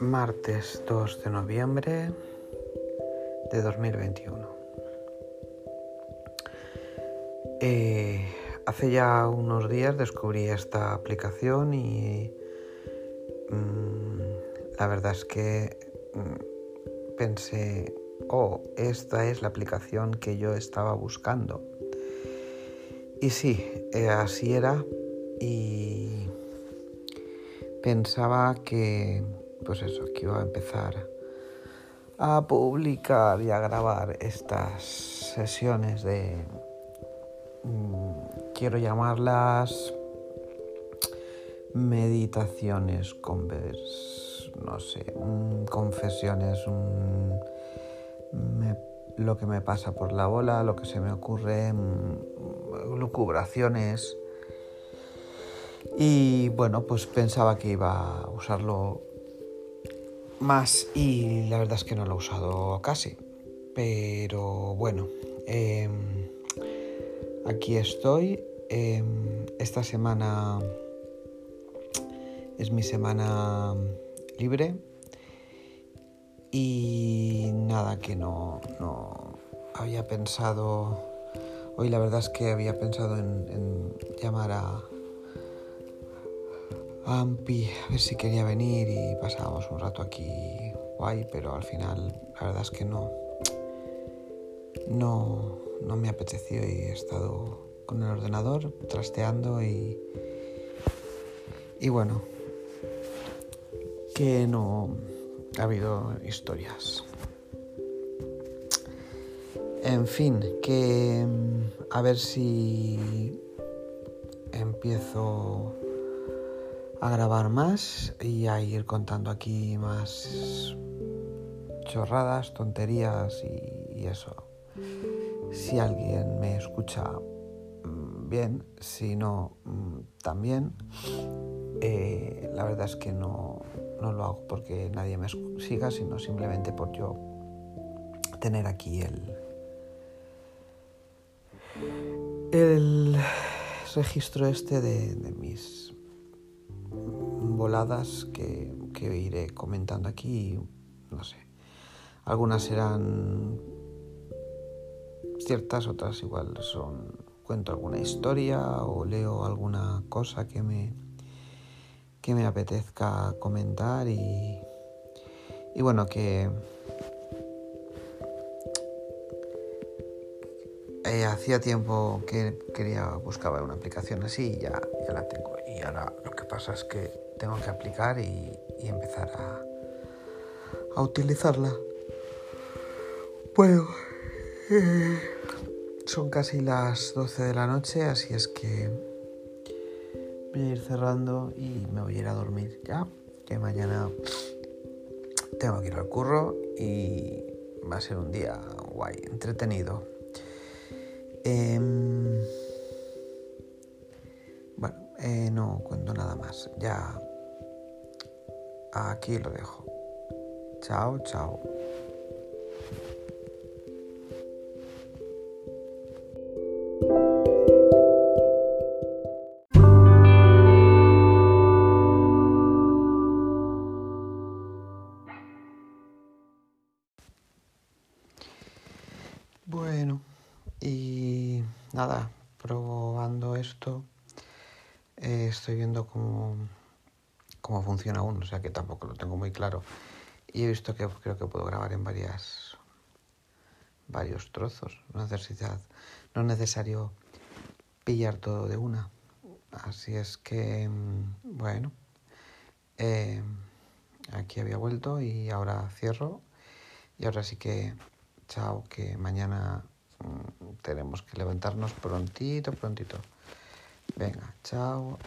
martes 2 de noviembre de 2021. Eh, hace ya unos días descubrí esta aplicación y mm, la verdad es que mm, pensé, oh, esta es la aplicación que yo estaba buscando. Y sí, eh, así era y pensaba que, pues eso, que iba a empezar a publicar y a grabar estas sesiones de, mm, quiero llamarlas meditaciones, convers, no sé, mm, confesiones, lo que me pasa por la bola, lo que se me ocurre, mm, lucubraciones. Y bueno, pues pensaba que iba a usarlo más y la verdad es que no lo he usado casi. Pero bueno, em, aquí estoy. Em, esta semana es mi semana libre y nada que no, no había pensado. Hoy la verdad es que había pensado en llamar a, Ampi, a ver si quería venir y pasábamos un rato aquí guay, pero al final la verdad es que no. No, no me apeteció y he estado con el ordenador trasteando y. Y bueno, que no ha habido historias. En fin, que a ver si empiezo a grabar más y a ir contando aquí más chorradas, tonterías y, eso. Si alguien me escucha mm, bien, si no, mm, también. Eh, la verdad es que no, no lo hago porque nadie me siga, sino simplemente por yo tener aquí el, el registro este de, de mis voladas que, que iré comentando aquí, no sé. Algunas serán ciertas, otras igual son cuento alguna historia o leo alguna cosa que me que me apetezca comentar y, y bueno que eh, hacía tiempo que quería buscaba una aplicación así y ya, ya la tengo y ahora lo que pasa es que tengo que aplicar y, empezar a, a, utilizarla. Bueno, eh, son casi las 12 de la noche, así es que voy a ir cerrando y me voy a ir a dormir ya, que mañana tengo que ir al curro y va a ser un día guay, entretenido. Em, bueno, eh, no cuento nada más. Ya Aquí lo dejo. Chao, chao. Bueno, y nada, probando esto, eh, estoy viendo cómo cómo funciona aún, o sea que tampoco lo tengo muy claro. Y he visto que creo que puedo grabar en varias varios trozos, no, necesidad, no es necesario pillar todo de una. Así es que, mm, bueno, eh, aquí había vuelto y ahora cierro. Y ahora sí que, chao, que mañana tenemos que levantarnos prontito, prontito. Venga, chao.